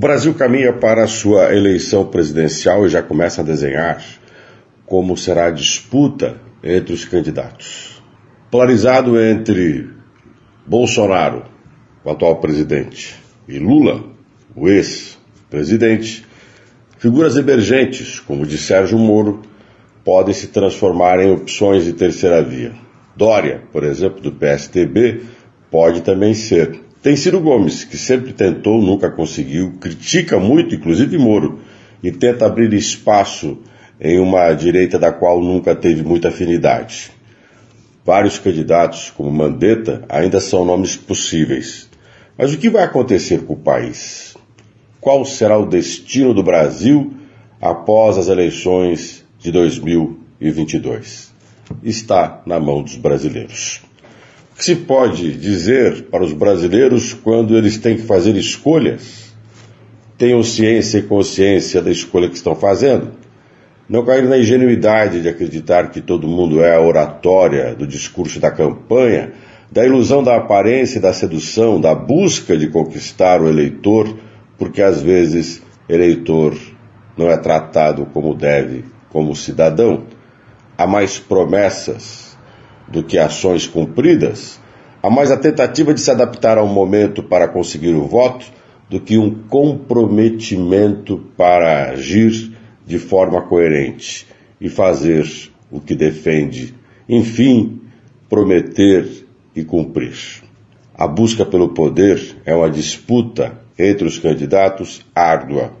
O Brasil caminha para a sua eleição presidencial e já começa a desenhar como será a disputa entre os candidatos. Polarizado entre Bolsonaro, o atual presidente, e Lula, o ex-presidente, figuras emergentes, como de Sérgio Moro, podem se transformar em opções de terceira via. Dória, por exemplo, do PSTB, pode também ser. Tem Ciro Gomes, que sempre tentou, nunca conseguiu, critica muito, inclusive Moro, e tenta abrir espaço em uma direita da qual nunca teve muita afinidade. Vários candidatos, como Mandetta, ainda são nomes possíveis. Mas o que vai acontecer com o país? Qual será o destino do Brasil após as eleições de 2022? Está na mão dos brasileiros. Que se pode dizer para os brasileiros quando eles têm que fazer escolhas? Tenham ciência e consciência da escolha que estão fazendo? Não cair na ingenuidade de acreditar que todo mundo é a oratória do discurso da campanha, da ilusão da aparência e da sedução, da busca de conquistar o eleitor, porque às vezes eleitor não é tratado como deve, como cidadão. Há mais promessas do que ações cumpridas, há mais a tentativa de se adaptar ao momento para conseguir o voto do que um comprometimento para agir de forma coerente e fazer o que defende, enfim, prometer e cumprir. A busca pelo poder é uma disputa entre os candidatos árdua,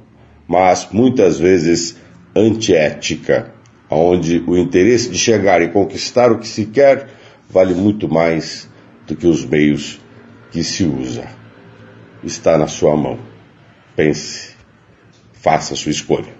mas muitas vezes antiética, onde o interesse de chegar e conquistar o que se quer vale muito mais do que os meios que se usa. Está na sua mão. Pense, faça sua escolha.